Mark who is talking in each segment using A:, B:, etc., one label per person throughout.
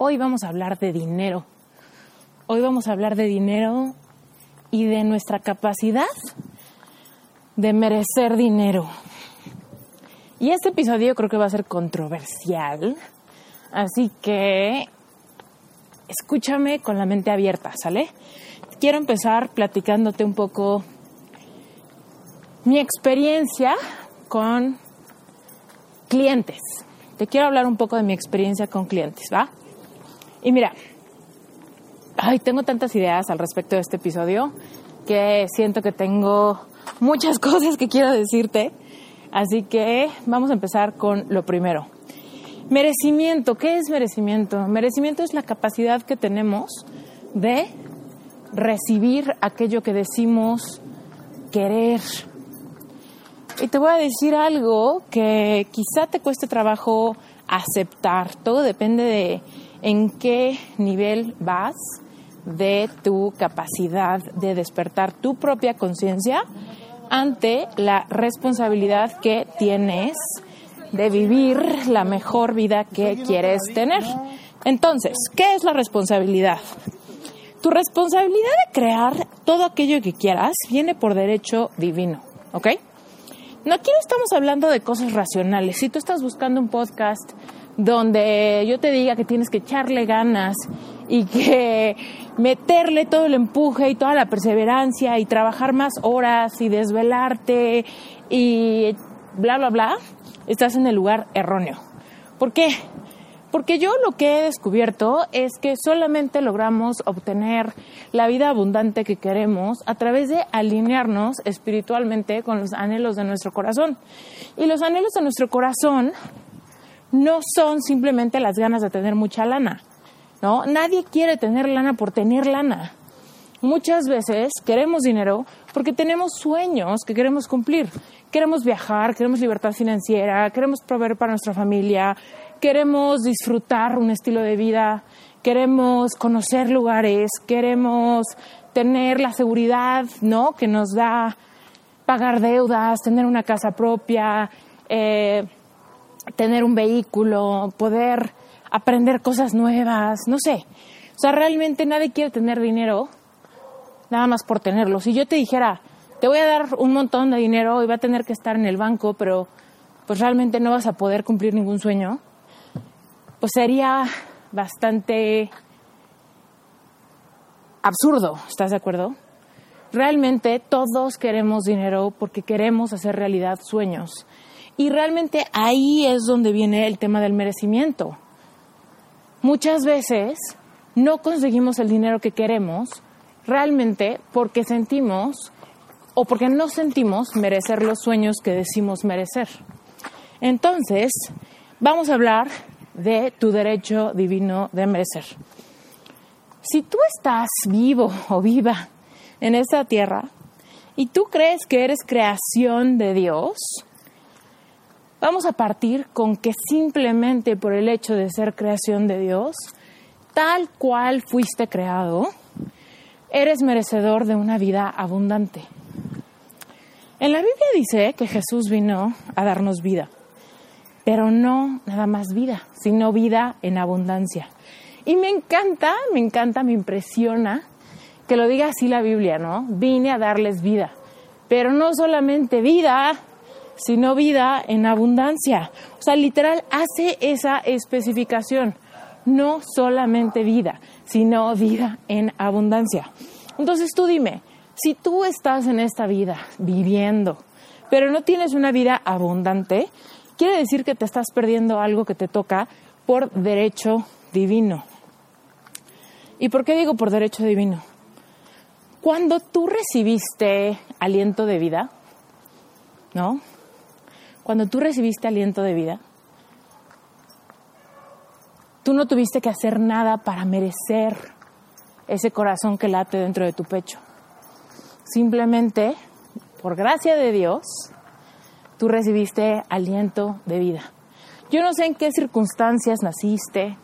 A: Hoy vamos a hablar de dinero. Hoy vamos a hablar de dinero y de nuestra capacidad de merecer dinero. Y este episodio creo que va a ser controversial, así que escúchame con la mente abierta, ¿sale? Quiero empezar platicándote un poco mi experiencia con clientes. Te quiero hablar un poco de mi experiencia con clientes, ¿va? Y mira, ay, tengo tantas ideas al respecto de este episodio que siento que tengo muchas cosas que quiero decirte. Así que vamos a empezar con lo primero. Merecimiento, ¿qué es merecimiento? Merecimiento es la capacidad que tenemos de recibir aquello que decimos querer. Y te voy a decir algo que quizá te cueste trabajo aceptar. Todo depende de en qué nivel vas de tu capacidad de despertar tu propia conciencia ante la responsabilidad que tienes de vivir la mejor vida que quieres tener. Entonces, ¿qué es la responsabilidad? Tu responsabilidad de crear todo aquello que quieras viene por derecho divino, ¿ok? No, aquí no estamos hablando de cosas racionales. Si tú estás buscando un podcast donde yo te diga que tienes que echarle ganas y que meterle todo el empuje y toda la perseverancia y trabajar más horas y desvelarte y bla, bla, bla, estás en el lugar erróneo. ¿Por qué? Porque yo lo que he descubierto es que solamente logramos obtener la vida abundante que queremos a través de alinearnos espiritualmente con los anhelos de nuestro corazón. Y los anhelos de nuestro corazón no son simplemente las ganas de tener mucha lana, ¿no? Nadie quiere tener lana por tener lana. Muchas veces queremos dinero porque tenemos sueños que queremos cumplir. Queremos viajar, queremos libertad financiera, queremos proveer para nuestra familia, queremos disfrutar un estilo de vida, queremos conocer lugares, queremos tener la seguridad, ¿no? Que nos da pagar deudas, tener una casa propia, eh, tener un vehículo, poder aprender cosas nuevas, no sé. O sea, realmente nadie quiere tener dinero nada más por tenerlo. Si yo te dijera, te voy a dar un montón de dinero y va a tener que estar en el banco, pero pues realmente no vas a poder cumplir ningún sueño, pues sería bastante absurdo, ¿estás de acuerdo? Realmente todos queremos dinero porque queremos hacer realidad sueños. Y realmente ahí es donde viene el tema del merecimiento. Muchas veces no conseguimos el dinero que queremos realmente porque sentimos o porque no sentimos merecer los sueños que decimos merecer. Entonces, vamos a hablar de tu derecho divino de merecer. Si tú estás vivo o viva en esta tierra y tú crees que eres creación de Dios, Vamos a partir con que simplemente por el hecho de ser creación de Dios, tal cual fuiste creado, eres merecedor de una vida abundante. En la Biblia dice que Jesús vino a darnos vida, pero no nada más vida, sino vida en abundancia. Y me encanta, me encanta, me impresiona que lo diga así la Biblia, ¿no? Vine a darles vida, pero no solamente vida, sino vida en abundancia. O sea, literal hace esa especificación. No solamente vida, sino vida en abundancia. Entonces tú dime, Si tú estás en esta vida viviendo, pero no tienes una vida abundante, quiere decir que te estás perdiendo algo que te toca por derecho divino. ¿Y por qué digo por derecho divino? Cuando tú recibiste aliento de vida, ¿no? Cuando tú recibiste aliento de vida, tú no tuviste que hacer nada para merecer ese corazón que late dentro de tu pecho. Simplemente, por gracia de Dios, tú recibiste aliento de vida. Yo no sé en qué circunstancias naciste,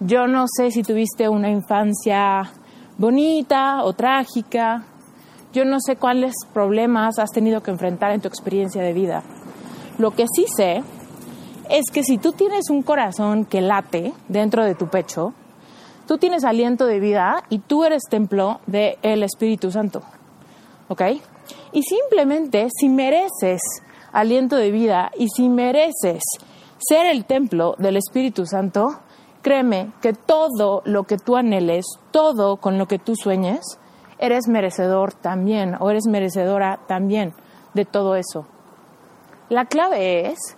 A: yo no sé si tuviste una infancia bonita o trágica, yo no sé cuáles problemas has tenido que enfrentar en tu experiencia de vida. Lo que sí sé es que si tú tienes un corazón que late dentro de tu pecho, tú tienes aliento de vida y tú eres templo del Espíritu Santo. ¿Ok? Y simplemente si mereces aliento de vida y si mereces ser el templo del Espíritu Santo, créeme que todo lo que tú anheles, todo con lo que tú sueñes, eres merecedor también o eres merecedora también de todo eso. La clave es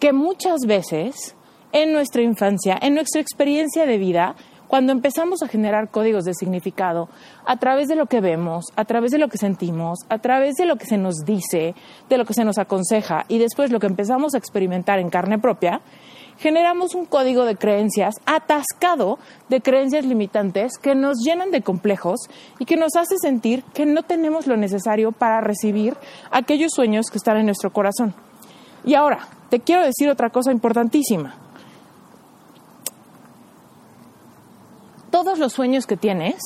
A: que muchas veces en nuestra infancia, en nuestra experiencia de vida, cuando empezamos a generar códigos de significado a través de lo que vemos, a través de lo que sentimos, a través de lo que se nos dice, de lo que se nos aconseja y después lo que empezamos a experimentar en carne propia, generamos un código de creencias atascado de creencias limitantes que nos llenan de complejos y que nos hace sentir que no tenemos lo necesario para recibir aquellos sueños que están en nuestro corazón. Y ahora, te quiero decir otra cosa importantísima. todos los sueños que tienes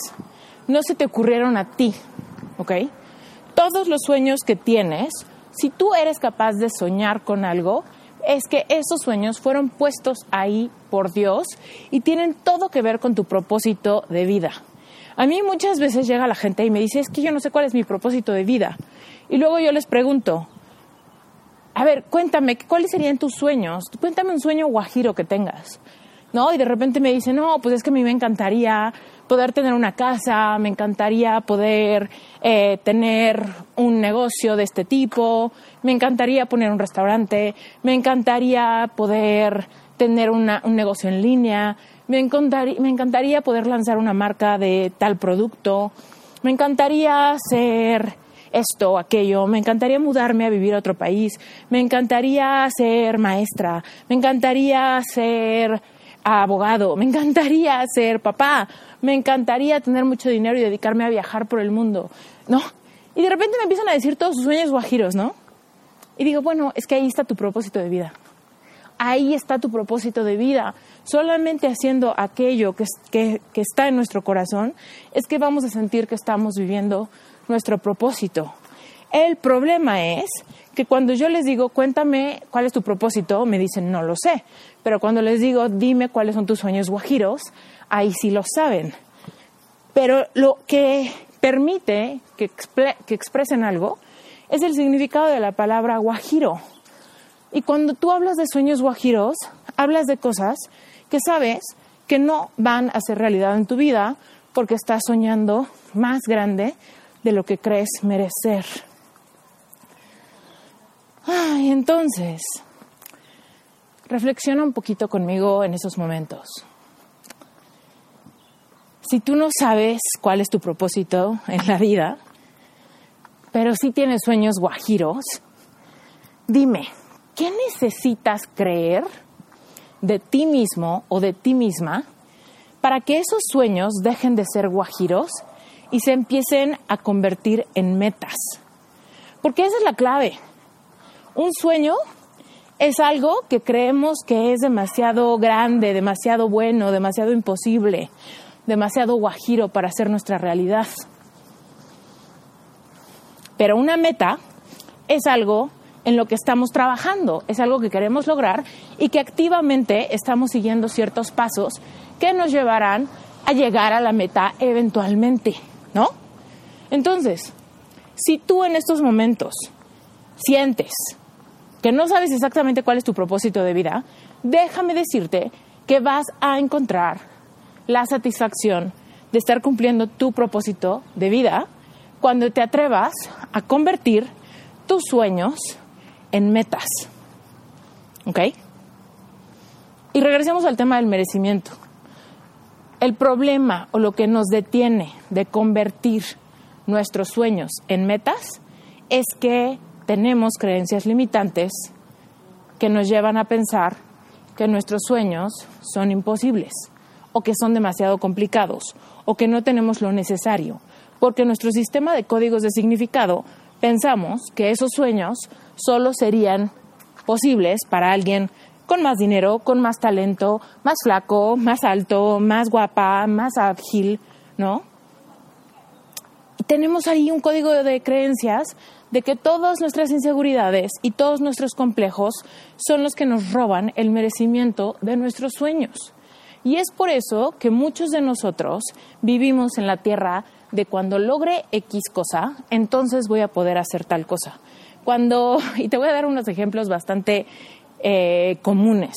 A: no se te ocurrieron a ti, ¿ok? Todos los sueños que tienes, si tú eres capaz de soñar con algo, es que esos sueños fueron puestos ahí por Dios y tienen todo que ver con tu propósito de vida. A mí muchas veces llega la gente y me dice, es que yo no sé cuál es mi propósito de vida. Y luego yo les pregunto, a ver, cuéntame, ¿cuáles serían tus sueños? Cuéntame un sueño guajiro que tengas. ¿no? Y de repente me dicen, no, pues es que a mí me encantaría poder tener una casa, me encantaría poder eh, tener un negocio de este tipo, me encantaría poner un restaurante, me encantaría poder tener un negocio en línea, me encantaría, me encantaría poder lanzar una marca de tal producto, me encantaría ser esto, aquello, me encantaría mudarme a vivir a otro país, me encantaría ser maestra, me encantaría ser abogado, me encantaría ser papá, me encantaría tener mucho dinero y dedicarme a viajar por el mundo, ¿no? Y de repente me empiezan a decir todos sus sueños guajiros, ¿no? Y digo, bueno, es que ahí está tu propósito de vida. Ahí está tu propósito de vida. Solamente haciendo aquello que, que, está en nuestro corazón es que vamos a sentir que estamos viviendo nuestro propósito. El problema es que cuando yo les digo, cuéntame cuál es tu propósito, me dicen, no lo sé. Pero cuando les digo, dime cuáles son tus sueños guajiros, ahí sí lo saben. Pero lo que permite que, que expresen algo es el significado de la palabra guajiro. Y cuando tú hablas de sueños guajiros, hablas de cosas que sabes que no van a ser realidad en tu vida porque estás soñando más grande de lo que crees merecer. Ay, entonces, reflexiona un poquito conmigo en esos momentos. Si tú no sabes cuál es tu propósito en la vida, pero sí tienes sueños guajiros, dime, ¿qué necesitas creer de ti mismo o de ti misma para que esos sueños dejen de ser guajiros y se empiecen a convertir en metas? Porque esa es la clave. Un sueño es algo que creemos que es demasiado grande, demasiado bueno, demasiado imposible, demasiado guajiro para ser nuestra realidad. Pero una meta es algo en lo que estamos trabajando, es algo que queremos lograr y que activamente estamos siguiendo ciertos pasos que nos llevarán a llegar a la meta eventualmente, ¿no? Entonces, si tú en estos momentos sientes que no sabes exactamente cuál es tu propósito de vida, déjame decirte que vas a encontrar la satisfacción de estar cumpliendo tu propósito de vida cuando te atrevas a convertir tus sueños en metas. ¿Ok? Y regresemos al tema del merecimiento. El problema o lo que nos detiene de convertir nuestros sueños en metas es que tenemos creencias limitantes que nos llevan a pensar que nuestros sueños son imposibles o que son demasiado complicados o que no tenemos lo necesario, porque nuestro sistema de códigos de significado pensamos que esos sueños solo serían posibles para alguien con más dinero, con más talento, más flaco, más alto, más guapa, más ágil, ¿no? Y tenemos ahí un código de creencias de que todas nuestras inseguridades y todos nuestros complejos son los que nos roban el merecimiento de nuestros sueños. Y es por eso que muchos de nosotros vivimos en la tierra de cuando logre X cosa, entonces voy a poder hacer tal cosa. Cuando, y te voy a dar unos ejemplos bastante eh, comunes.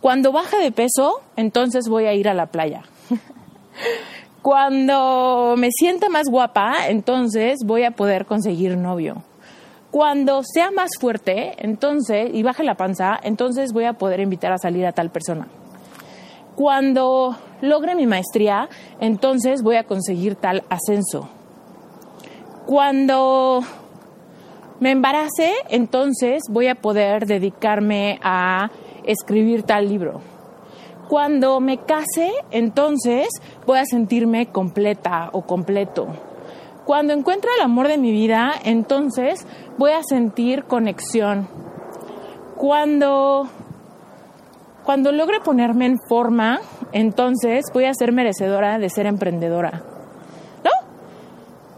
A: Cuando baja de peso, entonces voy a ir a la playa. Cuando me sienta más guapa, entonces voy a poder conseguir novio. Cuando sea más fuerte, entonces, y baje la panza, entonces voy a poder invitar a salir a tal persona. Cuando logre mi maestría, entonces voy a conseguir tal ascenso. Cuando me embarace, entonces voy a poder dedicarme a escribir tal libro. Cuando me case, entonces voy a sentirme completa o completo. Cuando encuentre el amor de mi vida, entonces voy a sentir conexión. Cuando cuando logre ponerme en forma, entonces voy a ser merecedora de ser emprendedora. ¿No?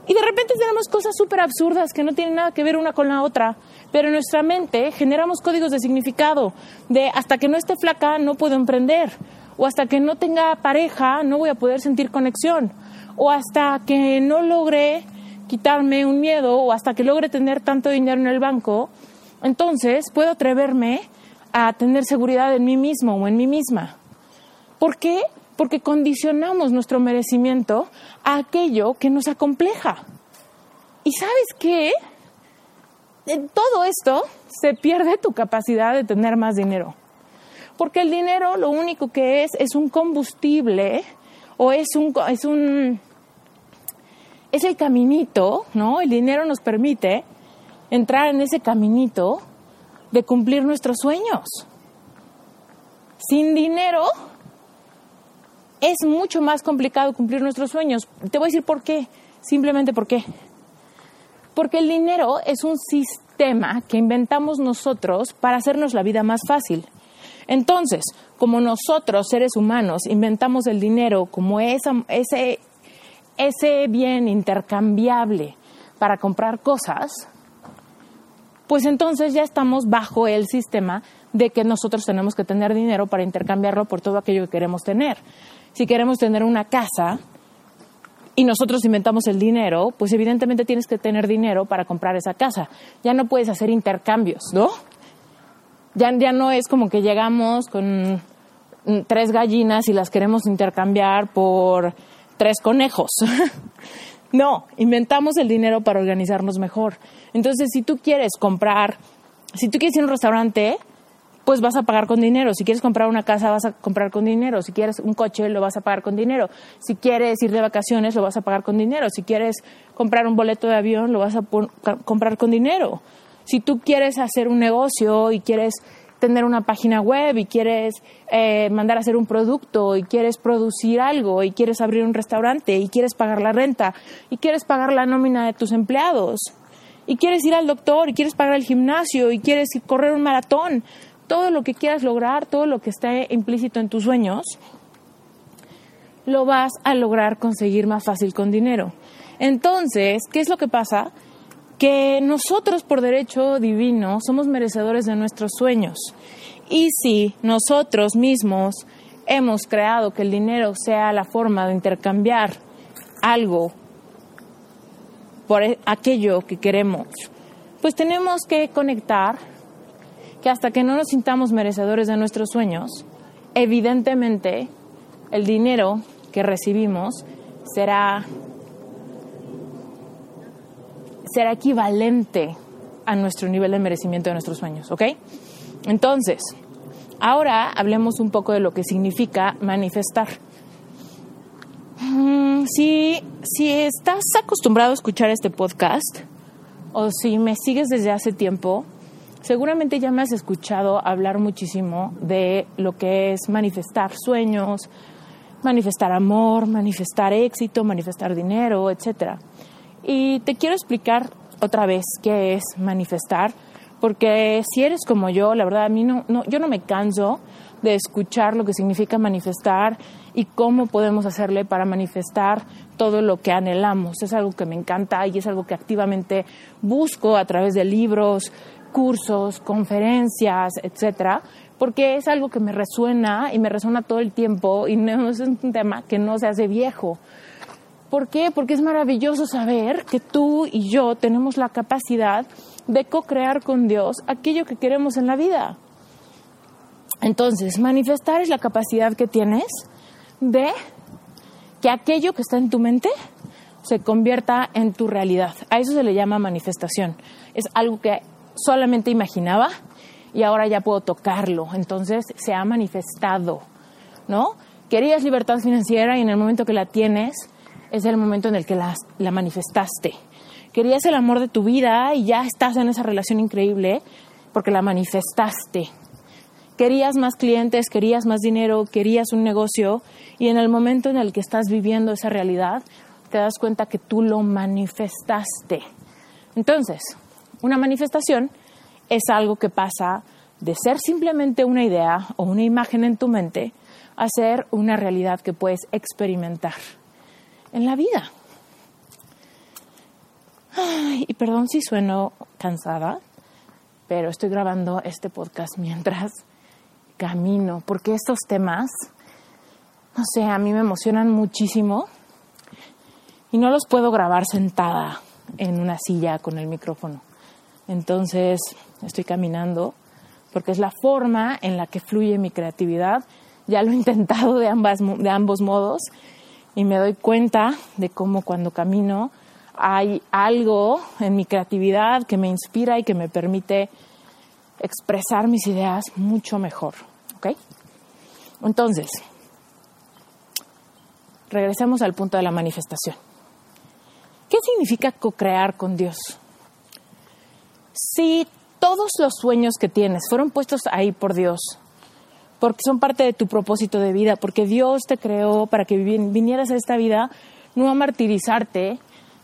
A: Y de repente tenemos cosas súper absurdas que no tienen nada que ver una con la otra, pero en nuestra mente generamos códigos de significado, de hasta que no esté flaca no puedo emprender, o hasta que no tenga pareja no voy a poder sentir conexión, o hasta que no logre quitarme un miedo, o hasta que logre tener tanto dinero en el banco, entonces puedo atreverme a tener seguridad en mí mismo o en mí misma. ¿Por qué? Porque condicionamos nuestro merecimiento a aquello que nos acompleja. ¿Y sabes qué? En todo esto se pierde tu capacidad de tener más dinero. Porque el dinero lo único que es es un combustible o es un, es un es el caminito, ¿no? El dinero nos permite entrar en ese caminito de cumplir nuestros sueños. Sin dinero es mucho más complicado cumplir nuestros sueños. Te voy a decir por qué. Simplemente por qué. Porque el dinero es un sistema que inventamos nosotros para hacernos la vida más fácil. Entonces, como nosotros, seres humanos, inventamos el dinero como ese, ese bien intercambiable para comprar cosas, pues entonces ya estamos bajo el sistema de que nosotros tenemos que tener dinero para intercambiarlo por todo aquello que queremos tener. Si queremos tener una casa y nosotros inventamos el dinero, pues evidentemente tienes que tener dinero para comprar esa casa. Ya no puedes hacer intercambios, ¿no? Ya, ya no es como que llegamos con tres gallinas y las queremos intercambiar por tres conejos. No, inventamos el dinero para organizarnos mejor. Entonces, si tú quieres comprar, si tú quieres ir a un restaurante, pues vas a pagar con dinero. Si quieres comprar una casa, vas a comprar con dinero. Si quieres un coche, lo vas a pagar con dinero. Si quieres ir de vacaciones, lo vas a pagar con dinero. Si quieres comprar un boleto de avión, lo vas a comprar con dinero. Si tú quieres hacer un negocio y quieres tener una página web y quieres eh, mandar a hacer un producto y quieres producir algo y quieres abrir un restaurante y quieres pagar la renta y quieres pagar la nómina de tus empleados y quieres ir al doctor y quieres pagar el gimnasio y quieres correr un maratón, todo lo que quieras lograr, todo lo que esté implícito en tus sueños, lo vas a lograr conseguir más fácil con dinero. Entonces, ¿qué es lo que pasa? Que nosotros por derecho divino somos merecedores de nuestros sueños. Y si nosotros mismos hemos creado que el dinero sea la forma de intercambiar algo por e, aquello que queremos, pues tenemos que conectar que hasta que no nos sintamos merecedores de nuestros sueños, evidentemente el dinero que recibimos será será equivalente a nuestro nivel de merecimiento de nuestros sueños, ¿ok? Entonces, ahora hablemos un poco de lo que significa manifestar. Mm, si, si estás acostumbrado a escuchar este podcast o si me sigues desde hace tiempo, seguramente ya me has escuchado hablar muchísimo de lo que es manifestar sueños, manifestar amor, manifestar éxito, manifestar dinero, etc. Y te quiero explicar otra vez qué es manifestar, porque si eres como yo, la verdad a mí no, no yo no me canso de escuchar lo que significa manifestar y cómo podemos hacerle para manifestar todo lo que anhelamos. Es algo que me encanta y es algo que activamente busco a través de libros, cursos, conferencias, etcétera, porque es algo que me resuena y me resuena todo el tiempo y no es un tema que no se hace viejo. ¿Por qué? Porque es maravilloso saber que tú y yo tenemos la capacidad de co-crear con Dios aquello que queremos en la vida. Entonces, manifestar es la capacidad que tienes de que aquello que está en tu mente se convierta en tu realidad. A eso se le llama manifestación. Es algo que solamente imaginaba y ahora ya puedo tocarlo. Entonces se ha manifestado, ¿no? Querías libertad financiera y en el momento que la tienes es el momento en el que la, la manifestaste. Querías el amor de tu vida y ya estás en esa relación increíble porque la manifestaste. Querías más clientes, querías más dinero, querías un negocio y en el momento en el que estás viviendo esa realidad te das cuenta que tú lo manifestaste. Entonces, una manifestación es algo que pasa de ser simplemente una idea o una imagen en tu mente a ser una realidad que puedes experimentar en la vida. y perdón si sueno cansada, pero estoy grabando este podcast mientras camino, porque estos temas, no sé, a mí me emocionan muchísimo y no los puedo grabar sentada en una silla con el micrófono. Entonces estoy caminando porque es la forma en la que fluye mi creatividad. Ya lo he intentado de, ambas, de ambos modos y me doy cuenta de cómo cuando camino hay algo en mi creatividad que me inspira y que me permite expresar mis ideas mucho mejor. ¿Ok? Entonces, regresemos al punto de la manifestación. ¿Qué significa co-crear con Dios? si todos los sueños que tienes fueron puestos ahí por Dios, porque son parte de tu propósito de vida, porque Dios te creó para que vinieras a esta vida, no a martirizarte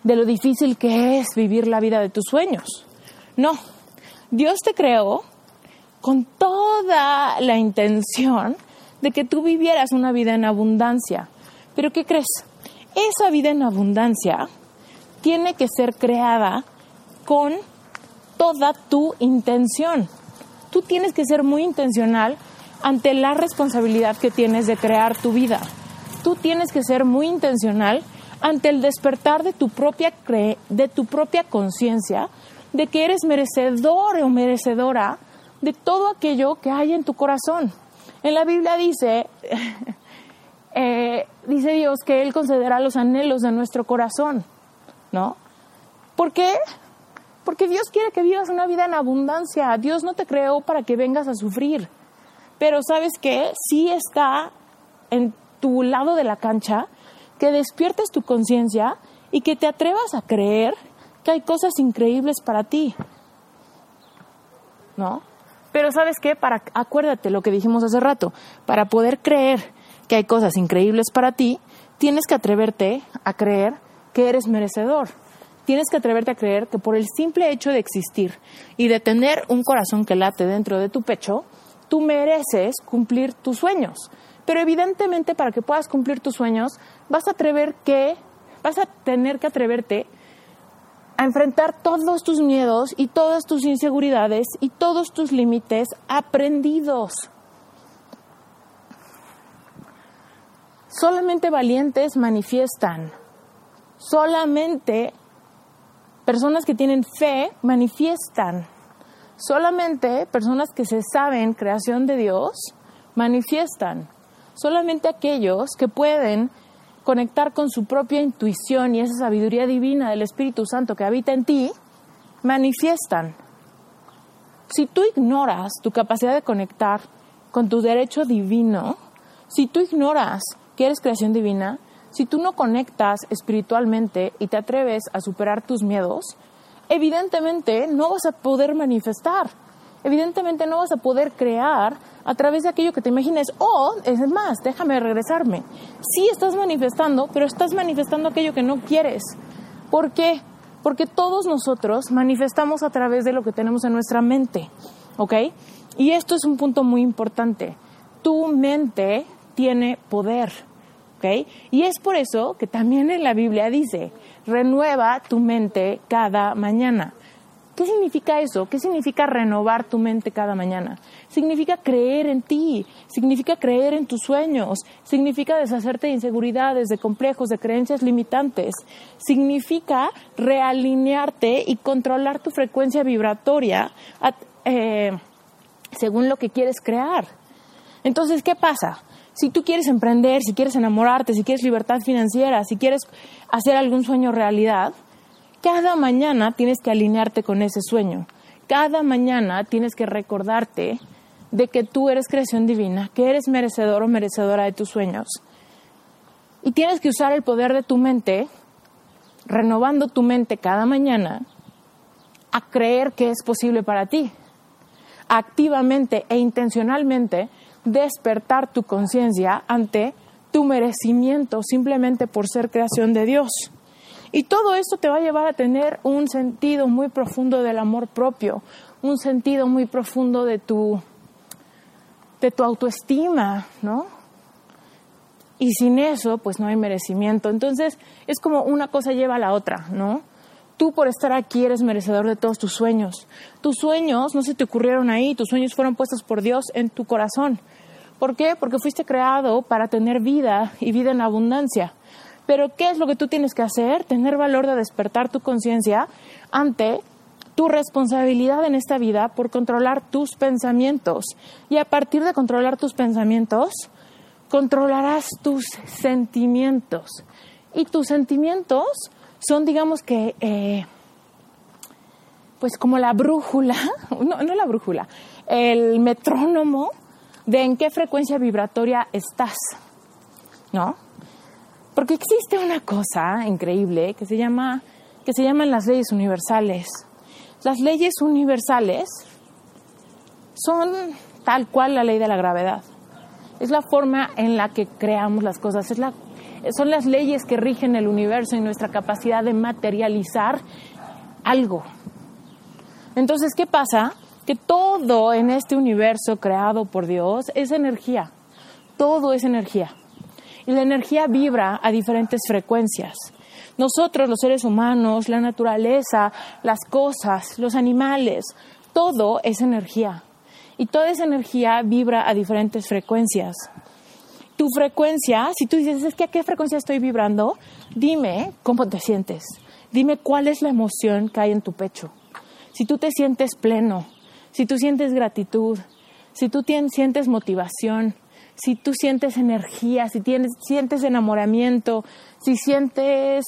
A: de lo difícil que es vivir la vida de tus sueños. No, Dios te creó con toda la intención de que tú vivieras una vida en abundancia. Pero ¿qué crees? Esa vida en abundancia tiene que ser creada con toda tu intención. Tú tienes que ser muy intencional ante la responsabilidad que tienes de crear tu vida. Tú tienes que ser muy intencional ante el despertar de tu propia de tu propia conciencia de que eres merecedor o merecedora de todo aquello que hay en tu corazón. En la Biblia dice, eh, dice Dios que Él concederá los anhelos de nuestro corazón, ¿no? ¿Por qué? Porque Dios quiere que vivas una vida en abundancia. Dios no te creó para que vengas a sufrir. Pero sabes qué? Sí está en tu lado de la cancha que despiertes tu conciencia y que te atrevas a creer que hay cosas increíbles para ti. ¿No? Pero sabes qué? Para acuérdate lo que dijimos hace rato, para poder creer que hay cosas increíbles para ti, tienes que atreverte a creer que eres merecedor tienes que atreverte a creer que por el simple hecho de existir y de tener un corazón que late dentro de tu pecho, tú mereces cumplir tus sueños. Pero evidentemente para que puedas cumplir tus sueños, vas a atrever que vas a tener que atreverte a enfrentar todos tus miedos y todas tus inseguridades y todos tus límites aprendidos. Solamente valientes manifiestan. Solamente Personas que tienen fe manifiestan. Solamente personas que se saben creación de Dios manifiestan. Solamente aquellos que pueden conectar con su propia intuición y esa sabiduría divina del Espíritu Santo que habita en ti, manifiestan. Si tú ignoras tu capacidad de conectar con tu derecho divino, si tú ignoras que eres creación divina, si tú no conectas espiritualmente y te atreves a superar tus miedos, evidentemente no vas a poder manifestar. Evidentemente no vas a poder crear a través de aquello que te imagines. O, es más, déjame regresarme. Sí estás manifestando, pero estás manifestando aquello que no quieres. ¿Por qué? Porque todos nosotros manifestamos a través de lo que tenemos en nuestra mente. ¿Ok? Y esto es un punto muy importante. Tu mente tiene poder. ¿Ok? Y es por eso que también en la Biblia dice, renueva tu mente cada mañana. ¿Qué significa eso? ¿Qué significa renovar tu mente cada mañana? Significa creer en ti, significa creer en tus sueños, significa deshacerte de inseguridades, de complejos, de creencias limitantes, significa realinearte y controlar tu frecuencia vibratoria eh, según lo que quieres crear. Entonces, ¿qué pasa? Si tú quieres emprender, si quieres enamorarte, si quieres libertad financiera, si quieres hacer algún sueño realidad, cada mañana tienes que alinearte con ese sueño. Cada mañana tienes que recordarte de que tú eres creación divina, que eres merecedor o merecedora de tus sueños. Y tienes que usar el poder de tu mente, renovando tu mente cada mañana, a creer que es posible para ti. Activamente e intencionalmente despertar tu conciencia ante tu merecimiento simplemente por ser creación de Dios. Y todo esto te va a llevar a tener un sentido muy profundo del amor propio, un sentido muy profundo de tu, de tu autoestima, ¿no? Y sin eso, pues no hay merecimiento. Entonces, es como una cosa lleva a la otra, ¿no? Tú por estar aquí eres merecedor de todos tus sueños. Tus sueños no se te ocurrieron ahí, tus sueños fueron puestos por Dios en tu corazón. ¿Por qué? Porque fuiste creado para tener vida y vida en abundancia. Pero ¿qué es lo que tú tienes que hacer? Tener valor de despertar tu conciencia ante tu responsabilidad en esta vida por controlar tus pensamientos. Y a partir de controlar tus pensamientos, controlarás tus sentimientos. Y tus sentimientos son, digamos que, eh, pues como la brújula, no, no la brújula, el metrónomo de en qué frecuencia vibratoria estás, ¿no? Porque existe una cosa increíble que se llama que se llaman las leyes universales. Las leyes universales son tal cual la ley de la gravedad. Es la forma en la que creamos las cosas, es la, son las leyes que rigen el universo y nuestra capacidad de materializar algo. Entonces, ¿qué pasa? Que todo en este universo creado por Dios es energía. Todo es energía. Y la energía vibra a diferentes frecuencias. Nosotros, los seres humanos, la naturaleza, las cosas, los animales, todo es energía. Y toda esa energía vibra a diferentes frecuencias. Tu frecuencia, si tú dices, es que a qué frecuencia estoy vibrando, dime cómo te sientes. Dime cuál es la emoción que hay en tu pecho. Si tú te sientes pleno, si tú sientes gratitud, si tú sientes motivación, si tú sientes energía, si tienes, sientes enamoramiento, si sientes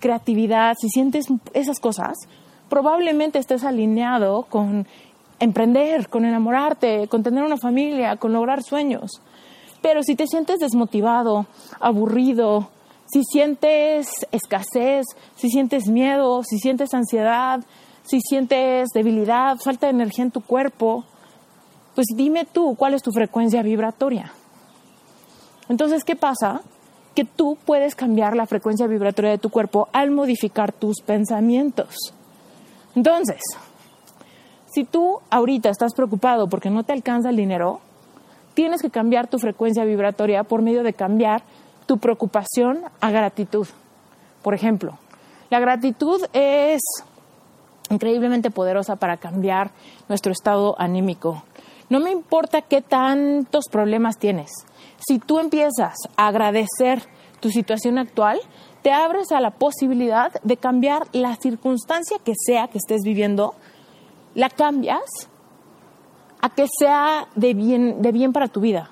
A: creatividad, si sientes esas cosas, probablemente estés alineado con emprender, con enamorarte, con tener una familia, con lograr sueños. Pero si te sientes desmotivado, aburrido, si sientes escasez, si sientes miedo, si sientes ansiedad, si sientes debilidad, falta de energía en tu cuerpo, pues dime tú cuál es tu frecuencia vibratoria. Entonces, ¿qué pasa? Que tú puedes cambiar la frecuencia vibratoria de tu cuerpo al modificar tus pensamientos. Entonces, si tú ahorita estás preocupado porque no te alcanza el dinero, tienes que cambiar tu frecuencia vibratoria por medio de cambiar tu preocupación a gratitud. Por ejemplo, la gratitud es increíblemente poderosa para cambiar nuestro estado anímico. No me importa qué tantos problemas tienes. Si tú empiezas a agradecer tu situación actual, te abres a la posibilidad de cambiar la circunstancia que sea que estés viviendo, la cambias a que sea de bien, de bien para tu vida.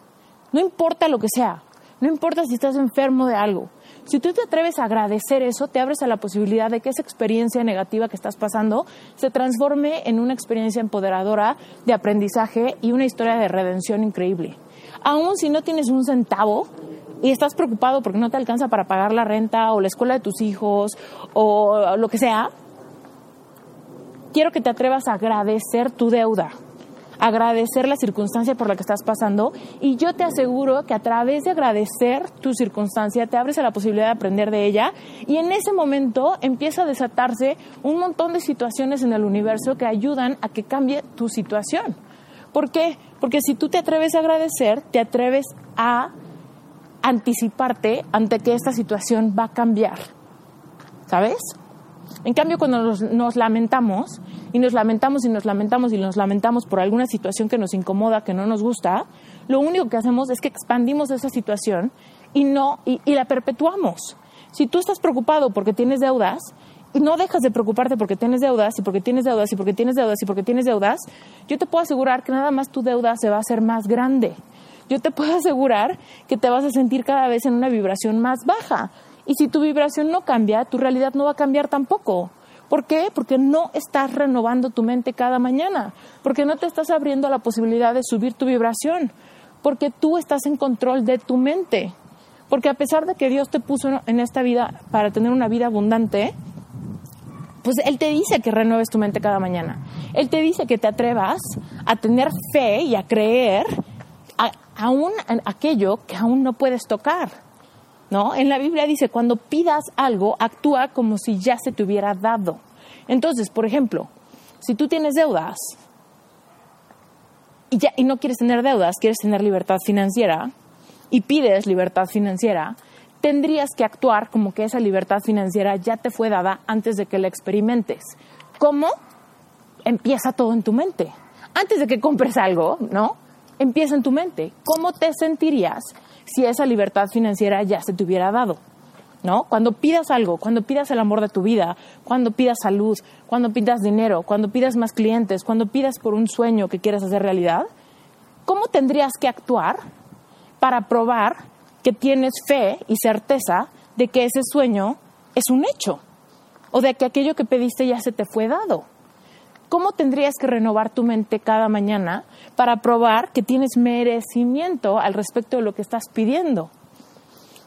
A: No importa lo que sea, no importa si estás enfermo de algo. Si tú te atreves a agradecer eso, te abres a la posibilidad de que esa experiencia negativa que estás pasando se transforme en una experiencia empoderadora de aprendizaje y una historia de redención increíble. Aún si no tienes un centavo, y estás preocupado porque no te alcanza para pagar la renta o la escuela de tus hijos o lo que sea, quiero que te atrevas a agradecer tu deuda, agradecer la circunstancia por la que estás pasando y yo te aseguro que a través de agradecer tu circunstancia te abres a la posibilidad de aprender de ella y en ese momento empieza a desatarse un montón de situaciones en el universo que ayudan a que cambie tu situación. ¿Por qué? Porque si tú te atreves a agradecer, te atreves a anticiparte ante que esta situación va a cambiar. ¿Sabes? En cambio, cuando nos, lamentamos, y nos lamentamos y nos lamentamos y nos lamentamos por alguna situación que nos incomoda, que no nos gusta, lo único que hacemos es que expandimos esa situación y, no, y, y la perpetuamos. Si tú estás preocupado porque tienes deudas, y no dejas de preocuparte porque tienes deudas y porque tienes deudas y porque tienes deudas y porque tienes deudas, yo te puedo asegurar que nada más tu deuda se va a hacer más grande. Yo te puedo asegurar que te vas a sentir cada vez en una vibración más baja. Y si tu vibración no cambia, tu realidad no va a cambiar tampoco. ¿Por qué? Porque no estás renovando tu mente cada mañana, porque no te estás abriendo a la posibilidad de subir tu vibración, porque tú estás en control de tu mente. Porque a pesar de que Dios te puso en esta vida para tener una vida abundante, pues Él te dice que renueves tu mente cada mañana. Él te dice que te atrevas a tener fe y a creer aún en aquello que aún no puedes tocar. ¿No? En la Biblia dice, cuando pidas algo, actúa como si ya se te hubiera dado. Entonces, por ejemplo, si tú tienes deudas y, ya, y no quieres tener deudas, quieres tener libertad financiera y pides libertad financiera, tendrías que actuar como que esa libertad financiera ya te fue dada antes de que la experimentes. ¿Cómo? Empieza todo en tu mente. Antes de que compres algo, ¿no? empieza en tu mente. ¿Cómo te sentirías si esa libertad financiera ya se te hubiera dado? ¿No? Cuando pidas algo, cuando pidas el amor de tu vida, cuando pidas salud, cuando pidas dinero, cuando pidas más clientes, cuando pidas por un sueño que quieras hacer realidad, ¿cómo tendrías que actuar para probar que tienes fe y certeza de que ese sueño es un hecho o de que aquello que pediste ya se te fue dado? ¿Cómo tendrías que renovar tu mente cada mañana para probar que tienes merecimiento al respecto de lo que estás pidiendo?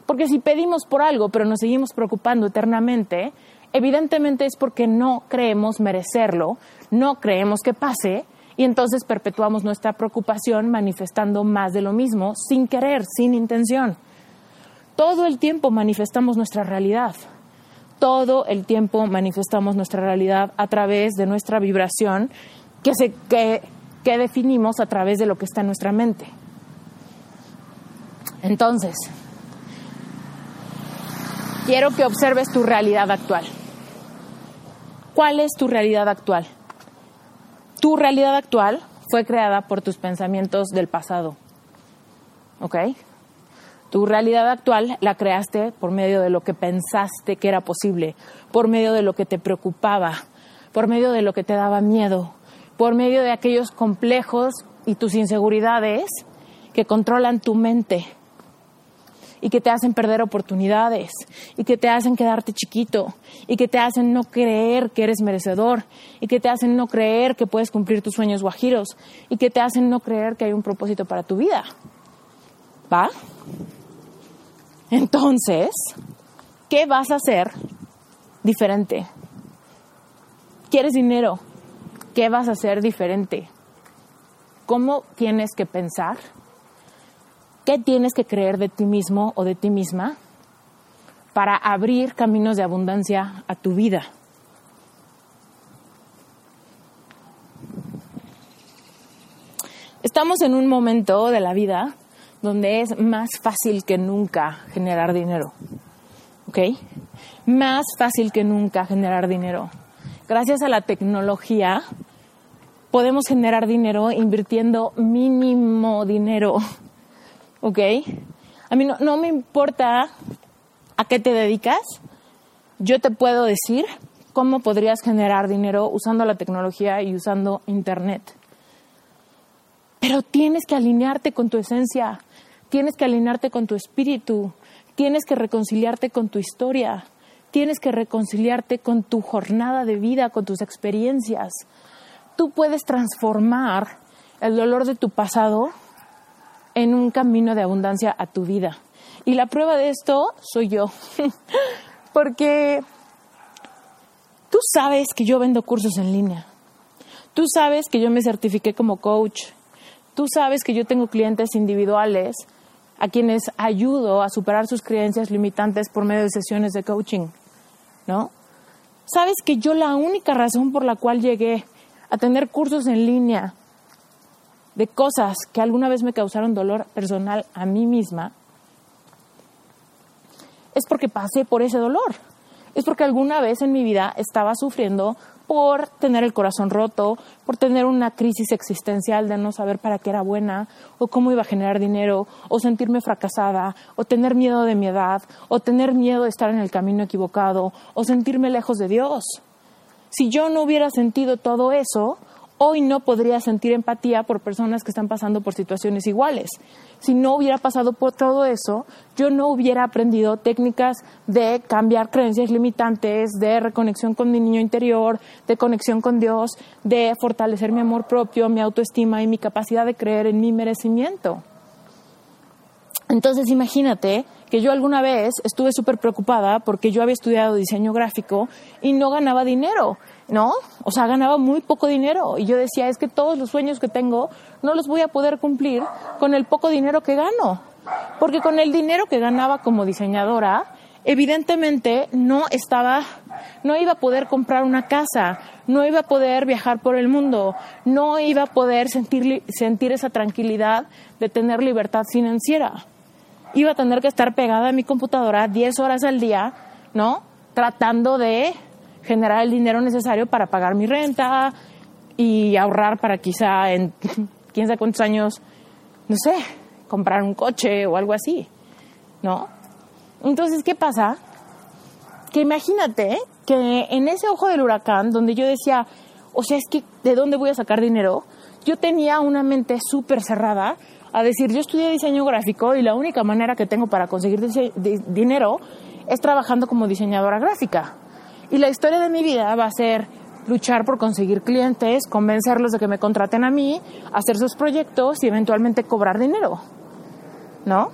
A: Porque si pedimos por algo pero nos seguimos preocupando eternamente, evidentemente es porque no creemos merecerlo, no creemos que pase y entonces perpetuamos nuestra preocupación manifestando más de lo mismo sin querer, sin intención. Todo el tiempo manifestamos nuestra realidad todo el tiempo manifestamos nuestra realidad a través de nuestra vibración que, se, que, que definimos a través de lo que está en nuestra mente. Entonces, quiero que observes tu realidad actual. ¿Cuál es tu realidad actual? Tu realidad actual fue creada por tus pensamientos del pasado. ¿Ok? Tu realidad actual la creaste por medio de lo que pensaste que era posible, por medio de lo que te preocupaba, por medio de lo que te daba miedo, por medio de aquellos complejos y tus inseguridades que controlan tu mente y que te hacen perder oportunidades y que te hacen quedarte chiquito y que te hacen no creer que eres merecedor y que te hacen no creer que puedes cumplir tus sueños guajiros y que te hacen no creer que hay un propósito para tu vida. ¿Va? Entonces, ¿qué vas a hacer diferente? ¿Quieres dinero? ¿Qué vas a hacer diferente? ¿Cómo tienes que pensar? ¿Qué tienes que creer de ti mismo o de ti misma para abrir caminos de abundancia a tu vida? Estamos en un momento de la vida donde es más fácil que nunca generar dinero. ¿Ok? Más fácil que nunca generar dinero. Gracias a la tecnología podemos generar dinero invirtiendo mínimo dinero. ¿Ok? A mí no, no me importa a qué te dedicas. Yo te puedo decir cómo podrías generar dinero usando la tecnología y usando Internet. Pero tienes que alinearte con tu esencia tienes que alinearte con tu espíritu, tienes que reconciliarte con tu historia, tienes que reconciliarte con tu jornada de vida, con tus experiencias. Tú puedes transformar el dolor de tu pasado en un camino de abundancia a tu vida. Y la prueba de esto soy yo. Porque tú sabes que yo vendo cursos en línea. Tú sabes que yo me certifiqué como coach. Tú sabes que yo tengo clientes individuales a quienes ayudo a superar sus creencias limitantes por medio de sesiones de coaching, ¿no? Sabes que yo la única razón por la cual llegué a tener cursos en línea de cosas que alguna vez me causaron dolor personal a mí misma es porque pasé por ese dolor. Es porque alguna vez en mi vida estaba sufriendo por tener el corazón roto, por tener una crisis existencial de no saber para qué era buena, o cómo iba a generar dinero, o sentirme fracasada, o tener miedo de mi edad, o tener miedo de estar en el camino equivocado, o sentirme lejos de Dios. Si yo no hubiera sentido todo eso, hoy no podría sentir empatía por personas que están pasando por situaciones iguales. Si no hubiera pasado por todo eso, yo no hubiera aprendido técnicas de cambiar creencias limitantes, de reconexión con mi niño interior, de conexión con Dios, de fortalecer mi amor propio, mi autoestima y mi capacidad de creer en mi merecimiento. Entonces imagínate que yo alguna vez estuve súper preocupada porque yo había estudiado diseño gráfico y no ganaba dinero. ¿No? O sea, ganaba muy poco dinero y yo decía, es que todos los sueños que tengo no los voy a poder cumplir con el poco dinero que gano. Porque con el dinero que ganaba como diseñadora, evidentemente no estaba, no iba a poder comprar una casa, no iba a poder viajar por el mundo, no iba a poder sentir, sentir esa tranquilidad de tener libertad financiera. Iba a tener que estar pegada a mi computadora 10 horas al día, ¿no? Tratando de generar el dinero necesario para pagar mi renta y ahorrar para quizá en quién sabe cuántos años, no sé, comprar un coche o algo así, ¿no? Entonces, ¿qué pasa? Que imagínate que en ese ojo del huracán, donde yo decía, o sea, es que, ¿de dónde voy a sacar dinero? Yo tenía una mente súper cerrada a decir, yo estudié diseño gráfico y la única manera que tengo para conseguir dinero es trabajando como diseñadora gráfica. Y la historia de mi vida va a ser luchar por conseguir clientes, convencerlos de que me contraten a mí, hacer sus proyectos y eventualmente cobrar dinero. ¿No?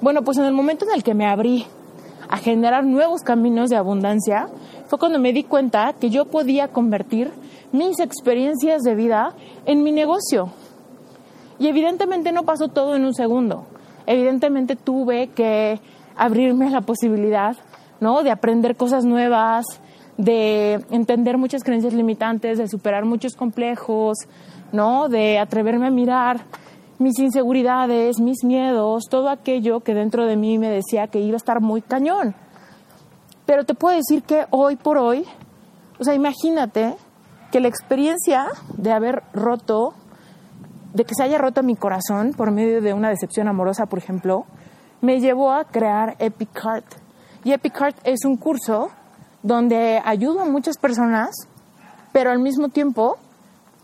A: Bueno, pues en el momento en el que me abrí a generar nuevos caminos de abundancia, fue cuando me di cuenta que yo podía convertir mis experiencias de vida en mi negocio. Y evidentemente no pasó todo en un segundo. Evidentemente tuve que abrirme la posibilidad ¿no? De aprender cosas nuevas, de entender muchas creencias limitantes, de superar muchos complejos, ¿no? De atreverme a mirar mis inseguridades, mis miedos, todo aquello que dentro de mí me decía que iba a estar muy cañón. Pero te puedo decir que hoy por hoy, o sea, imagínate que la experiencia de haber roto, de que se haya roto mi corazón por medio de una decepción amorosa, por ejemplo, me llevó a crear Epic Heart y Epic Heart es un curso donde ayudo a muchas personas, pero al mismo tiempo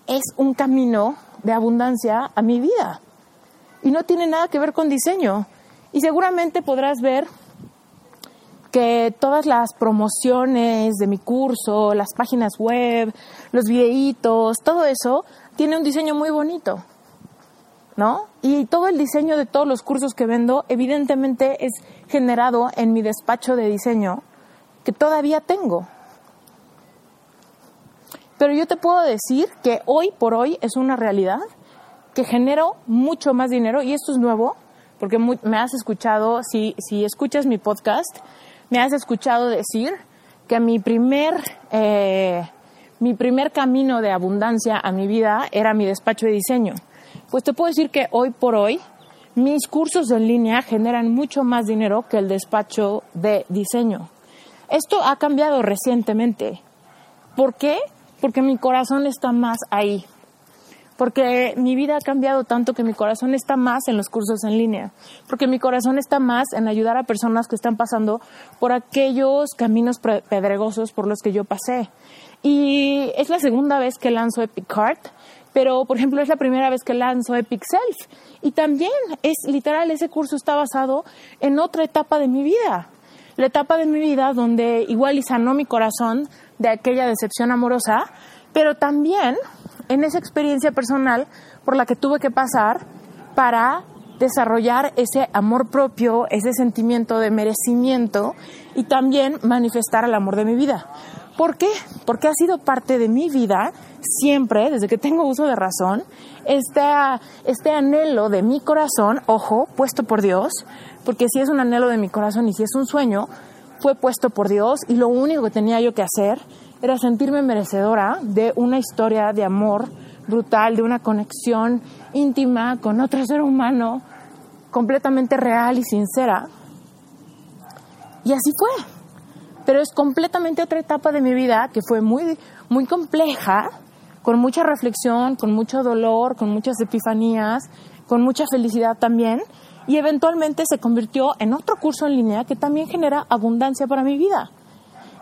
A: es un camino de abundancia a mi vida. Y no tiene nada que ver con diseño. Y seguramente podrás ver que todas las promociones de mi curso, las páginas web, los videitos, todo eso tiene un diseño muy bonito. Y todo el diseño de todos los cursos que vendo, evidentemente, es generado en mi despacho de diseño que todavía tengo. Pero yo te puedo decir que hoy por hoy es una realidad que genero mucho más dinero y esto es nuevo porque me has escuchado, si, si escuchas mi podcast, me has escuchado decir que mi primer, eh, mi primer camino de abundancia a mi vida era mi despacho de diseño. Pues te puedo decir que hoy por hoy mis cursos en línea generan mucho más dinero que el despacho de diseño. Esto ha cambiado recientemente. ¿Por qué? Porque mi corazón está más ahí. Porque mi vida ha cambiado tanto que mi corazón está más en los cursos en línea. Porque mi corazón está más en ayudar a personas que están pasando por aquellos caminos pedregosos por los que yo pasé. Y es la segunda vez que lanzo Epic pero por ejemplo es la primera vez que lanzo Epic Self y también es literal, ese curso está basado en otra etapa de mi vida, la etapa de mi vida donde igual y sanó mi corazón de aquella decepción amorosa, pero también en esa experiencia personal por la que tuve que pasar para desarrollar ese amor propio, ese sentimiento de merecimiento y también manifestar el amor de mi vida. ¿Por qué? Porque ha sido parte de mi vida siempre, desde que tengo uso de razón, este, este anhelo de mi corazón, ojo, puesto por Dios, porque si es un anhelo de mi corazón y si es un sueño, fue puesto por Dios y lo único que tenía yo que hacer era sentirme merecedora de una historia de amor brutal, de una conexión íntima con otro ser humano, completamente real y sincera. Y así fue. Pero es completamente otra etapa de mi vida que fue muy, muy compleja, con mucha reflexión, con mucho dolor, con muchas epifanías, con mucha felicidad también. Y eventualmente se convirtió en otro curso en línea que también genera abundancia para mi vida.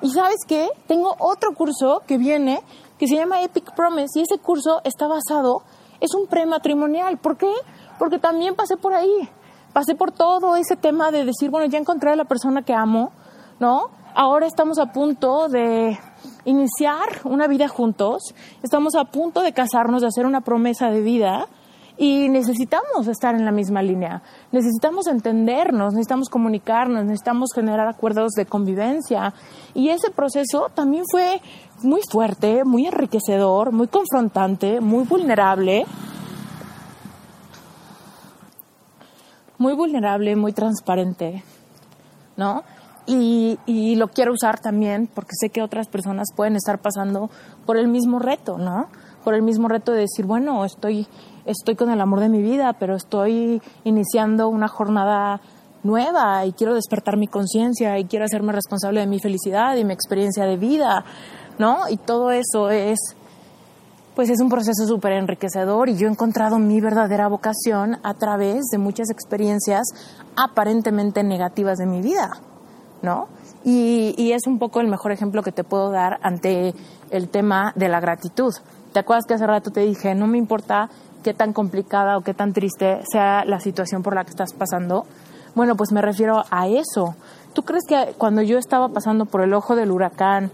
A: Y sabes qué? Tengo otro curso que viene que se llama Epic Promise y ese curso está basado, es un prematrimonial. ¿Por qué? Porque también pasé por ahí. Pasé por todo ese tema de decir, bueno, ya encontré a la persona que amo, ¿no? Ahora estamos a punto de iniciar una vida juntos, estamos a punto de casarnos, de hacer una promesa de vida y necesitamos estar en la misma línea, necesitamos entendernos, necesitamos comunicarnos, necesitamos generar acuerdos de convivencia y ese proceso también fue muy fuerte, muy enriquecedor, muy confrontante, muy vulnerable. Muy vulnerable, muy transparente, ¿no? Y, y, lo quiero usar también porque sé que otras personas pueden estar pasando por el mismo reto, ¿no? Por el mismo reto de decir, bueno, estoy, estoy con el amor de mi vida, pero estoy iniciando una jornada nueva y quiero despertar mi conciencia y quiero hacerme responsable de mi felicidad y mi experiencia de vida, ¿no? Y todo eso es, pues es un proceso súper enriquecedor y yo he encontrado mi verdadera vocación a través de muchas experiencias aparentemente negativas de mi vida, ¿no? Y, y es un poco el mejor ejemplo que te puedo dar ante el tema de la gratitud. ¿Te acuerdas que hace rato te dije, no me importa qué tan complicada o qué tan triste sea la situación por la que estás pasando? Bueno, pues me refiero a eso. ¿Tú crees que cuando yo estaba pasando por el ojo del huracán,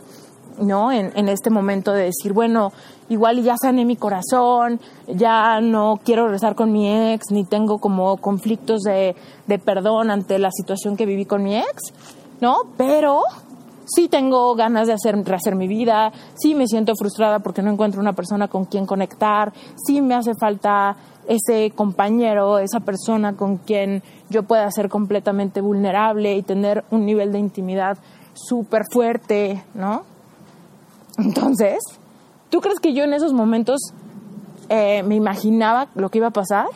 A: ¿no? En, en, este momento de decir, bueno, igual ya sané mi corazón, ya no quiero regresar con mi ex, ni tengo como conflictos de, de perdón ante la situación que viví con mi ex, ¿no? Pero sí tengo ganas de hacer, rehacer mi vida, sí me siento frustrada porque no encuentro una persona con quien conectar, sí me hace falta ese compañero, esa persona con quien yo pueda ser completamente vulnerable y tener un nivel de intimidad súper fuerte, ¿no? Entonces, ¿tú crees que yo en esos momentos eh, me imaginaba lo que iba a pasar?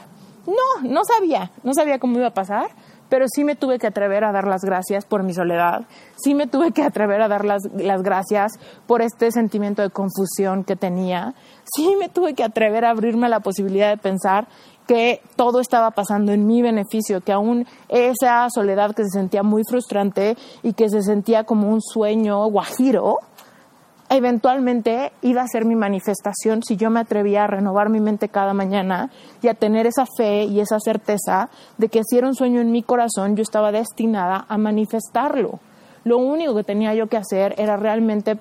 A: No, no sabía, no sabía cómo iba a pasar, pero sí me tuve que atrever a dar las gracias por mi soledad, sí me tuve que atrever a dar las, las gracias por este sentimiento de confusión que tenía, sí me tuve que atrever a abrirme a la posibilidad de pensar que todo estaba pasando en mi beneficio, que aún esa soledad que se sentía muy frustrante y que se sentía como un sueño guajiro, eventualmente iba a ser mi manifestación si yo me atrevía a renovar mi mente cada mañana y a tener esa fe y esa certeza de que si era un sueño en mi corazón, yo estaba destinada a manifestarlo. Lo único que tenía yo que hacer era realmente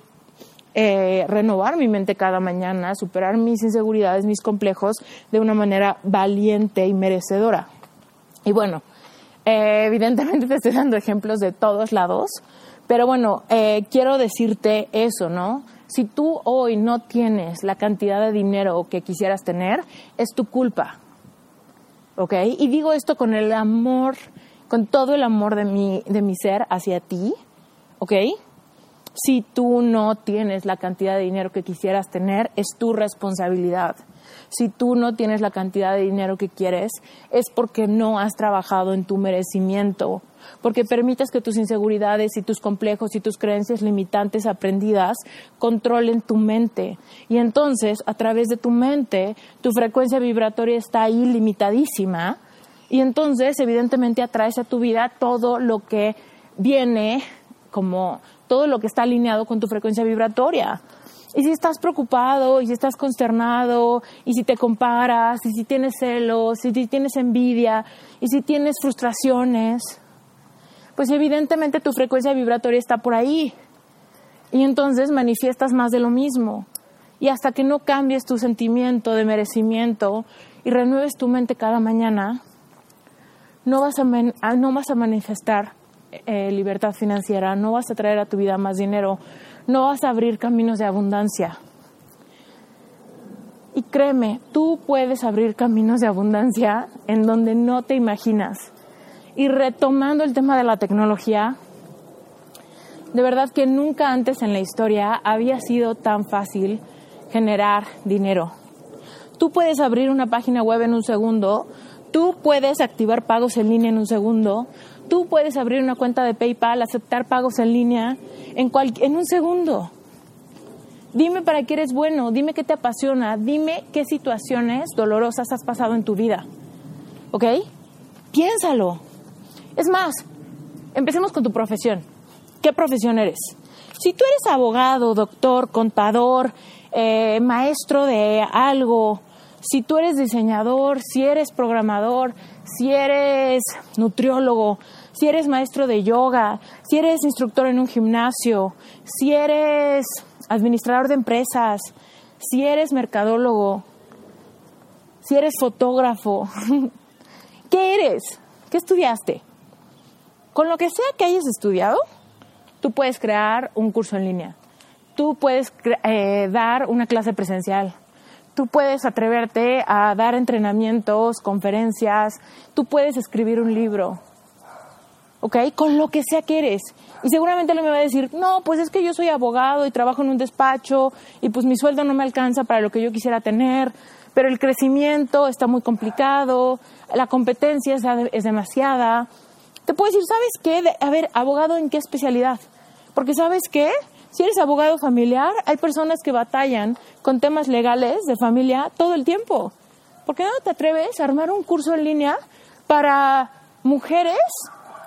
A: eh, renovar mi mente cada mañana, superar mis inseguridades, mis complejos de una manera valiente y merecedora. Y bueno, eh, evidentemente te estoy dando ejemplos de todos lados, pero bueno, eh, quiero decirte eso, ¿no? Si tú hoy no tienes la cantidad de dinero que quisieras tener, es tu culpa. ¿Ok? Y digo esto con el amor, con todo el amor de mi, de mi ser hacia ti. ¿Ok? Si tú no tienes la cantidad de dinero que quisieras tener, es tu responsabilidad. Si tú no tienes la cantidad de dinero que quieres, es porque no has trabajado en tu merecimiento, porque permites que tus inseguridades y tus complejos y tus creencias limitantes aprendidas controlen tu mente. Y entonces, a través de tu mente, tu frecuencia vibratoria está ahí limitadísima. Y entonces, evidentemente, atraes a tu vida todo lo que viene como todo lo que está alineado con tu frecuencia vibratoria. Y si estás preocupado, y si estás consternado, y si te comparas, y si tienes celos, y si tienes envidia, y si tienes frustraciones, pues evidentemente tu frecuencia vibratoria está por ahí. Y entonces manifiestas más de lo mismo. Y hasta que no cambies tu sentimiento de merecimiento y renueves tu mente cada mañana, no vas a, ah, no vas a manifestar eh, libertad financiera, no vas a traer a tu vida más dinero, no vas a abrir caminos de abundancia. Y créeme, tú puedes abrir caminos de abundancia en donde no te imaginas. Y retomando el tema de la tecnología, de verdad que nunca antes en la historia había sido tan fácil generar dinero. Tú puedes abrir una página web en un segundo, tú puedes activar pagos en línea en un segundo, Tú puedes abrir una cuenta de PayPal, aceptar pagos en línea en, un segundo. Dime para qué eres bueno, dime qué te apasiona, dime qué situaciones dolorosas has pasado en tu vida. ¿Ok? Piénsalo. Es más, empecemos con tu profesión. ¿Qué profesión eres? Si tú eres abogado, doctor, contador, eh, maestro de algo, si tú eres diseñador, si eres programador, si eres nutriólogo, si eres maestro de yoga, si eres instructor en un gimnasio, si eres administrador de empresas, si eres mercadólogo, si eres fotógrafo, ¿qué eres? ¿Qué estudiaste? Con lo que sea que hayas estudiado, tú puedes crear un curso en línea, tú puedes eh, dar una clase presencial, tú puedes atreverte a dar entrenamientos, conferencias, tú puedes escribir un libro, ¿ok? Con lo que sea que eres. Y seguramente él me va a decir, no, pues es que yo soy abogado y trabajo en un despacho y pues mi sueldo no me alcanza para lo que yo quisiera tener, pero el crecimiento está muy complicado, la competencia es, demasiada. Te puedo decir, ¿sabes qué? a ver, abogado en qué especialidad. Porque sabes qué? Si eres abogado familiar, hay personas que batallan con temas legales de familia todo el tiempo. ¿Por qué no te atreves a armar un curso en línea para mujeres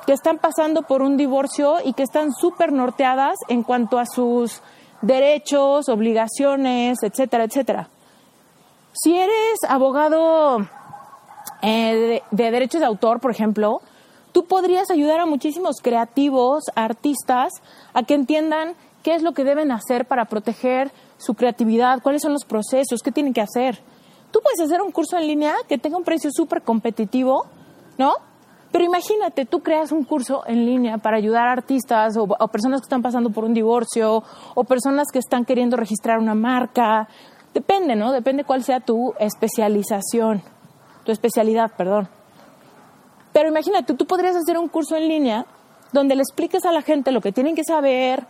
A: que están pasando por un divorcio y que están súper norteadas en cuanto a sus derechos, obligaciones, etcétera, etcétera. Si eres abogado eh, de, de, derechos de autor, por ejemplo, tú podrías ayudar a muchísimos creativos, artistas, a que entiendan qué es lo que deben hacer para proteger su creatividad, cuáles son los procesos, qué tienen que hacer. Tú puedes hacer un curso en línea que tenga un precio súper competitivo, ¿no? Pero imagínate, tú creas un curso en línea para ayudar a artistas o, personas que están pasando por un divorcio o personas que están queriendo registrar una marca. Depende, ¿no? Depende cuál sea tu especialización, tu especialidad, perdón. Pero imagínate, tú podrías hacer un curso en línea donde le expliques a la gente lo que tienen que saber,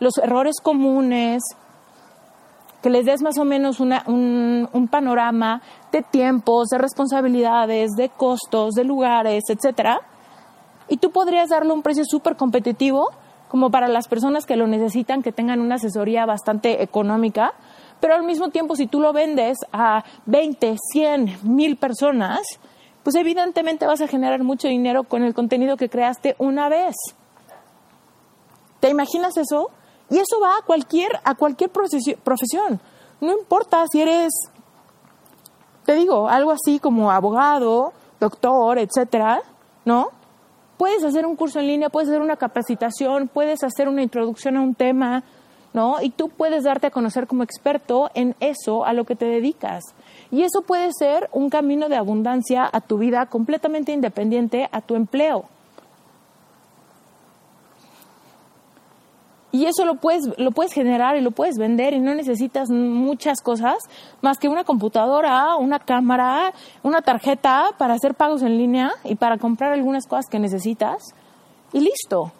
A: los errores comunes, que les des más o menos un, panorama de tiempos, de responsabilidades, de costos, de lugares, etcétera. Y tú podrías darle un precio súper competitivo, como para las personas que lo necesitan, que tengan una asesoría bastante económica, pero al mismo tiempo si tú lo vendes a 20, 100, mil personas, pues evidentemente vas a generar mucho dinero con el contenido que creaste una vez. ¿Te imaginas eso? Y eso va a cualquier, a cualquier profesión. No importa si eres, te digo, algo así como abogado, doctor, etcétera, ¿no? Puedes hacer un curso en línea, puedes hacer una capacitación, puedes hacer una introducción a un tema, ¿no? Y tú puedes darte a conocer como experto en eso a lo que te dedicas. Y eso puede ser un camino de abundancia a tu vida completamente independiente a tu empleo. Y eso lo puedes, lo puedes generar y lo puedes vender y no necesitas muchas cosas más que una computadora, una cámara, una tarjeta para hacer pagos en línea y para comprar algunas cosas que necesitas y listo.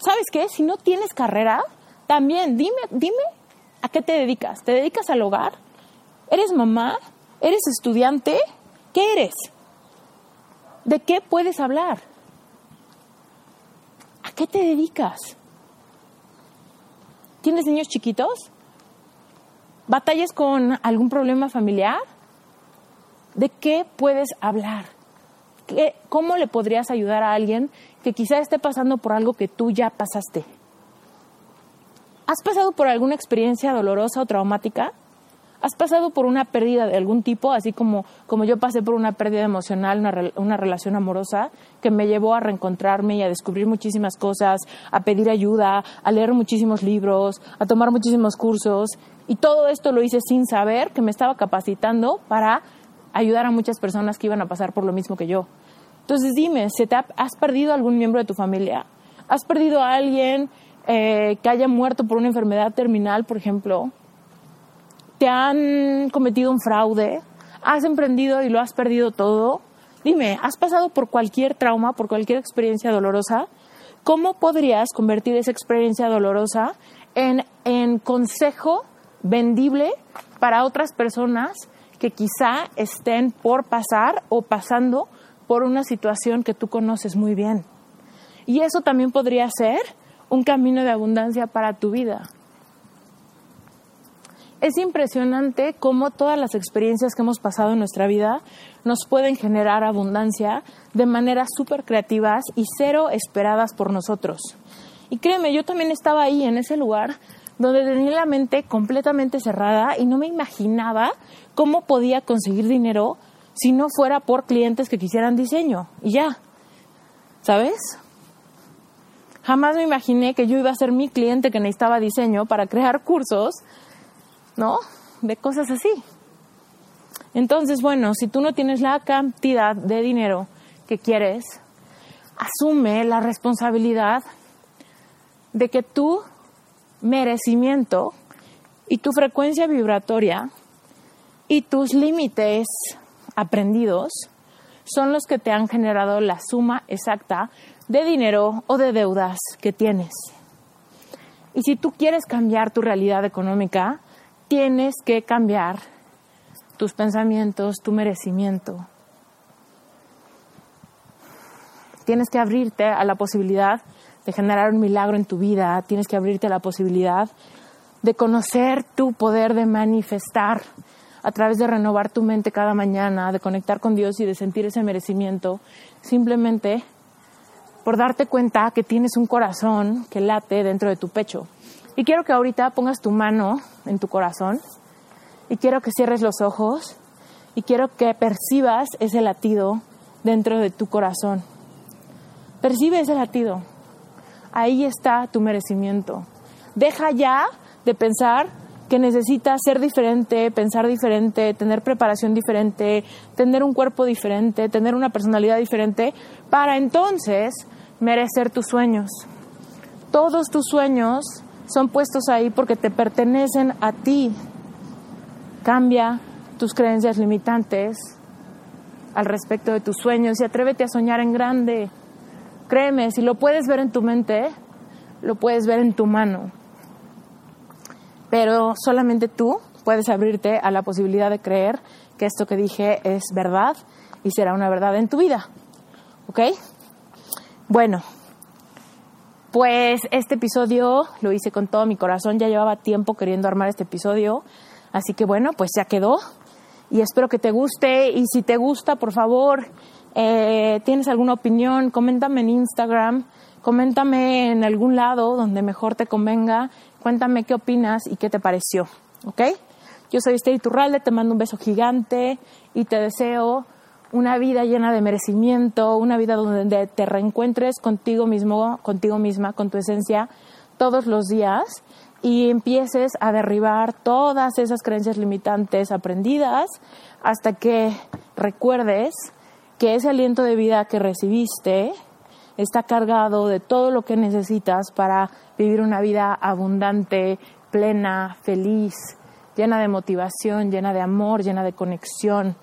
A: ¿Sabes qué? Si no tienes carrera, también dime, dime a qué te dedicas. ¿Te dedicas al hogar? ¿Eres mamá? ¿Eres estudiante? ¿Qué eres? ¿De qué puedes hablar? ¿A qué te dedicas? ¿Tienes niños chiquitos? ¿Batallas con algún problema familiar? ¿De qué puedes hablar? ¿Cómo le podrías ayudar a alguien que quizá esté pasando por algo que tú ya pasaste? ¿Has pasado por alguna experiencia dolorosa o traumática? ¿Has pasado por una pérdida de algún tipo, así como, como yo pasé por una pérdida emocional, una, una, relación amorosa, que me llevó a reencontrarme y a descubrir muchísimas cosas, a pedir ayuda, a leer muchísimos libros, a tomar muchísimos cursos? Y todo esto lo hice sin saber que me estaba capacitando para ayudar a muchas personas que iban a pasar por lo mismo que yo. Entonces dime, te ¿has perdido algún miembro de tu familia? ¿Has perdido a alguien eh, que haya muerto por una enfermedad terminal, por ejemplo? ¿Te han cometido un fraude? ¿Has emprendido y lo has perdido todo? Dime, ¿has pasado por cualquier trauma, por cualquier experiencia dolorosa? ¿Cómo podrías convertir esa experiencia dolorosa en, en consejo vendible para otras personas que quizá estén por pasar o pasando por una situación que tú conoces muy bien? Y eso también podría ser un camino de abundancia para tu vida es impresionante cómo todas las experiencias que hemos pasado en nuestra vida nos pueden generar abundancia de maneras súper creativas y cero esperadas por nosotros. Y créeme, yo también estaba ahí en ese lugar donde tenía la mente completamente cerrada y no me imaginaba cómo podía conseguir dinero si no fuera por clientes que quisieran diseño. Y ya, ¿sabes? Jamás me imaginé que yo iba a ser mi cliente que necesitaba diseño para crear cursos ¿no? De cosas así. Entonces, bueno, si tú no tienes la cantidad de dinero que quieres, asume la responsabilidad de que tu merecimiento y tu frecuencia vibratoria y tus límites aprendidos son los que te han generado la suma exacta de dinero o de deudas que tienes. Y si tú quieres cambiar tu realidad económica, tienes que cambiar tus pensamientos, tu merecimiento. Tienes que abrirte a la posibilidad de generar un milagro en tu vida, tienes que abrirte a la posibilidad de conocer tu poder de manifestar a través de renovar tu mente cada mañana, de conectar con Dios y de sentir ese merecimiento, simplemente por darte cuenta que tienes un corazón que late dentro de tu pecho. Y quiero que ahorita pongas tu mano en tu corazón y quiero que cierres los ojos y quiero que percibas ese latido dentro de tu corazón. Percibe ese latido. Ahí está tu merecimiento. Deja ya de pensar que necesitas ser diferente, pensar diferente, tener preparación diferente, tener un cuerpo diferente, tener una personalidad diferente, para entonces merecer tus sueños. Todos tus sueños son puestos ahí porque te pertenecen a ti. Cambia tus creencias limitantes al respecto de tus sueños y atrévete a soñar en grande. Créeme, si lo puedes ver en tu mente, lo puedes ver en tu mano. Pero solamente tú puedes abrirte a la posibilidad de creer que esto que dije es verdad y será una verdad en tu vida. ¿Ok? Bueno, pues este episodio lo hice con todo mi corazón, ya llevaba tiempo queriendo armar este episodio, así que bueno, pues ya quedó y espero que te guste y si te gusta, por favor, eh, tienes alguna opinión, coméntame en Instagram, coméntame en algún lado donde mejor te convenga, cuéntame qué opinas y qué te pareció, ¿ok? Yo soy Esther Turralde, te mando un beso gigante y te deseo una vida llena de merecimiento, una vida donde te reencuentres contigo mismo, contigo misma, con tu esencia todos los días y empieces a derribar todas esas creencias limitantes aprendidas hasta que recuerdes que ese aliento de vida que recibiste está cargado de todo lo que necesitas para vivir una vida abundante, plena, feliz, llena de motivación, llena de amor, llena de conexión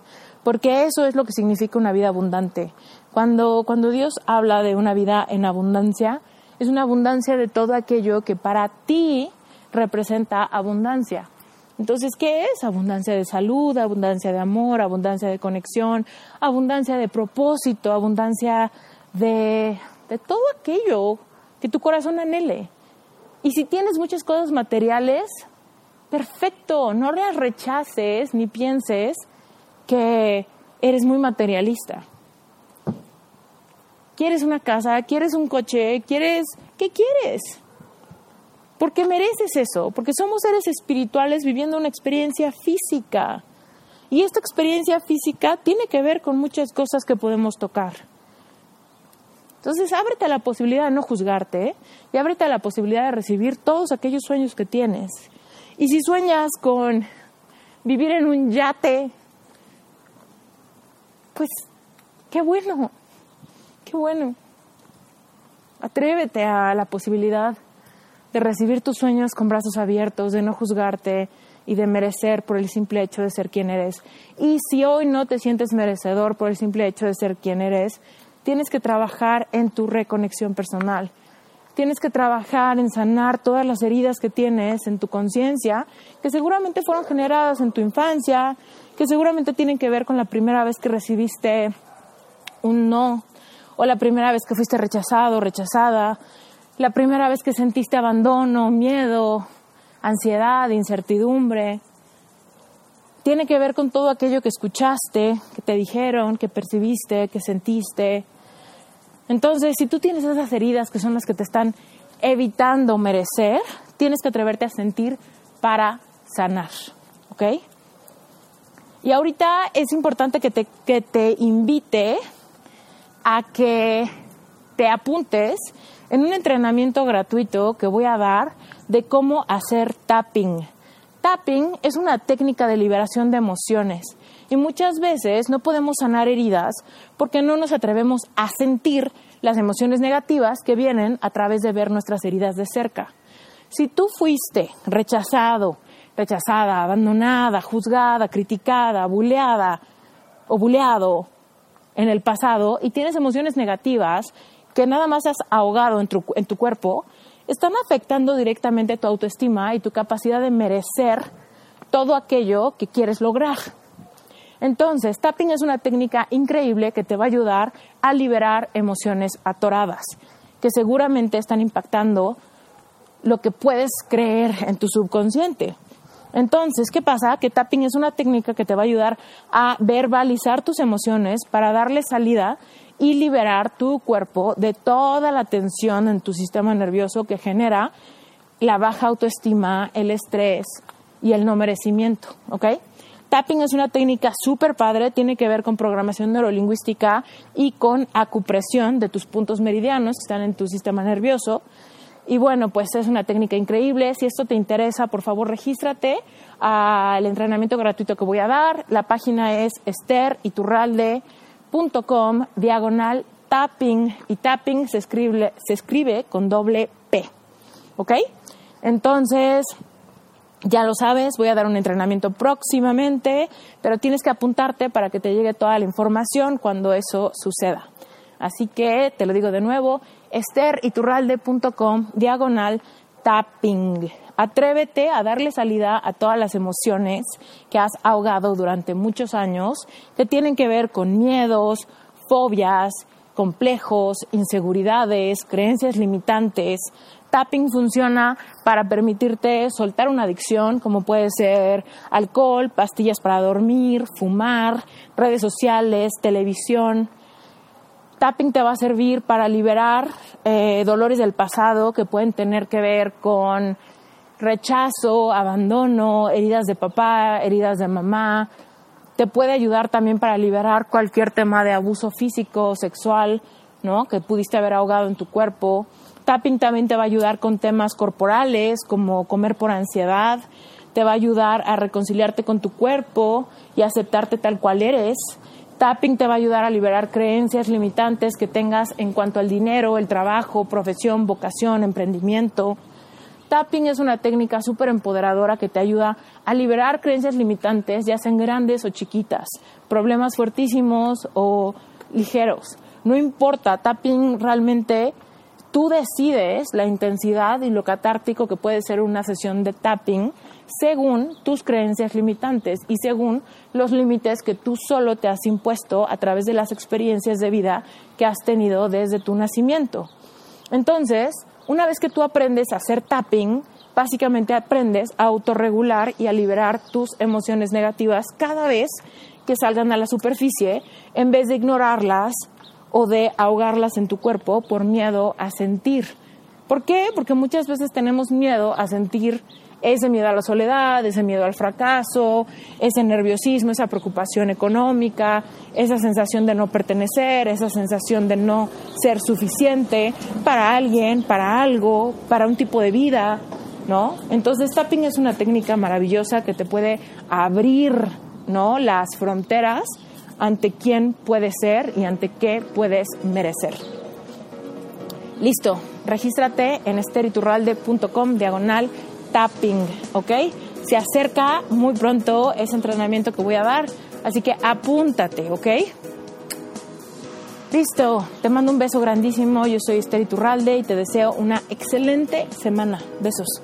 A: porque eso es lo que significa una vida abundante. Cuando, cuando Dios habla de una vida en abundancia, es una abundancia de todo aquello que para ti representa abundancia. Entonces, ¿qué es? Abundancia de salud, abundancia de amor, abundancia de conexión, abundancia de propósito, abundancia de, de todo aquello que tu corazón anhele. Y si tienes muchas cosas materiales, perfecto, no las rechaces ni pienses que eres muy materialista. ¿Quieres una casa? ¿Quieres un coche? ¿Quieres... ¿Qué quieres? Porque mereces eso, porque somos seres espirituales viviendo una experiencia física. Y esta experiencia física tiene que ver con muchas cosas que podemos tocar. Entonces, ábrete a la posibilidad de no juzgarte y ábrete a la posibilidad de recibir todos aquellos sueños que tienes. Y si sueñas con vivir en un yate, pues qué bueno, qué bueno. Atrévete a la posibilidad de recibir tus sueños con brazos abiertos, de no juzgarte y de merecer por el simple hecho de ser quien eres. Y si hoy no te sientes merecedor por el simple hecho de ser quien eres, tienes que trabajar en tu reconexión personal. Tienes que trabajar en sanar todas las heridas que tienes en tu conciencia, que seguramente fueron generadas en tu infancia, que seguramente tienen que ver con la primera vez que recibiste un no, o la primera vez que fuiste rechazado, rechazada, la primera vez que sentiste abandono, miedo, ansiedad, incertidumbre. Tiene que ver con todo aquello que escuchaste, que te dijeron, que percibiste, que sentiste. Entonces, si tú tienes esas heridas que son las que te están evitando merecer, tienes que atreverte a sentir para sanar, ¿ok? Y ahorita es importante que te, que te invite a que te apuntes en un entrenamiento gratuito que voy a dar de cómo hacer tapping. Tapping es una técnica de liberación de emociones y muchas veces no podemos sanar heridas porque no nos atrevemos a sentir las emociones negativas que vienen a través de ver nuestras heridas de cerca. Si tú fuiste rechazado, rechazada, abandonada, juzgada, criticada, buleada o buleado en el pasado y tienes emociones negativas, que nada más has ahogado en tu, en tu cuerpo, están afectando directamente tu autoestima y tu capacidad de merecer todo aquello que quieres lograr. Entonces, tapping es una técnica increíble que te va a ayudar a liberar emociones atoradas, que seguramente están impactando lo que puedes creer en tu subconsciente. Entonces, ¿qué pasa? Que tapping es una técnica que te va a ayudar a verbalizar tus emociones para darle salida y liberar tu cuerpo de toda la tensión en tu sistema nervioso que genera la baja autoestima, el estrés y el no merecimiento, ¿ok? Tapping es una técnica súper padre, tiene que ver con programación neurolingüística y con acupresión de tus puntos meridianos que están en tu sistema nervioso. Y bueno, pues es una técnica increíble. Si esto te interesa, por favor, regístrate al entrenamiento gratuito que voy a dar. La página es Esther Iturralde com diagonal tapping y tapping se escribe, se escribe con doble P. ¿Ok? Entonces, ya lo sabes, voy a dar un entrenamiento próximamente, pero tienes que apuntarte para que te llegue toda la información cuando eso suceda. Así que te lo digo de nuevo, esteriturralde.com diagonal tapping. Atrévete a darle salida a todas las emociones que has ahogado durante muchos años, que tienen que ver con miedos, fobias, complejos, inseguridades, creencias limitantes. Tapping funciona para permitirte soltar una adicción, como puede ser alcohol, pastillas para dormir, fumar, redes sociales, televisión tapping te va a servir para liberar eh, dolores del pasado que pueden tener que ver con rechazo, abandono, heridas de papá, heridas de mamá. Te puede ayudar también para liberar cualquier tema de abuso físico, sexual, ¿no? Que pudiste haber ahogado en tu cuerpo. Tapping también te va a ayudar con temas corporales como comer por ansiedad. Te va a ayudar a reconciliarte con tu cuerpo y aceptarte tal cual eres. Tapping te va a ayudar a liberar creencias limitantes que tengas en cuanto al dinero, el trabajo, profesión, vocación, emprendimiento. Tapping es una técnica súper empoderadora que te ayuda a liberar creencias limitantes, ya sean grandes o chiquitas, problemas fuertísimos o ligeros. No importa, tapping realmente tú decides la intensidad y lo catártico que puede ser una sesión de tapping según tus creencias limitantes y según los límites que tú solo te has impuesto a través de las experiencias de vida que has tenido desde tu nacimiento. Entonces, una vez que tú aprendes a hacer tapping, básicamente aprendes a autorregular y a liberar tus emociones negativas cada vez que salgan a la superficie en vez de ignorarlas o de ahogarlas en tu cuerpo por miedo a sentir ¿Por qué? Porque muchas veces tenemos miedo a sentir ese miedo a la soledad, ese miedo al fracaso, ese nerviosismo, esa preocupación económica, esa sensación de no pertenecer, esa sensación de no ser suficiente para alguien, para algo, para un tipo de vida, ¿no? Entonces, tapping es una técnica maravillosa que te puede abrir, ¿no? Las fronteras ante quién puedes ser y ante qué puedes merecer. Listo, regístrate en esteriturralde.com diagonal tapping, ¿ok? Se acerca muy pronto ese entrenamiento que voy a dar, así que apúntate, ¿ok? Listo, te mando un beso grandísimo, yo soy Esther Iturralde y te deseo una excelente semana. Besos.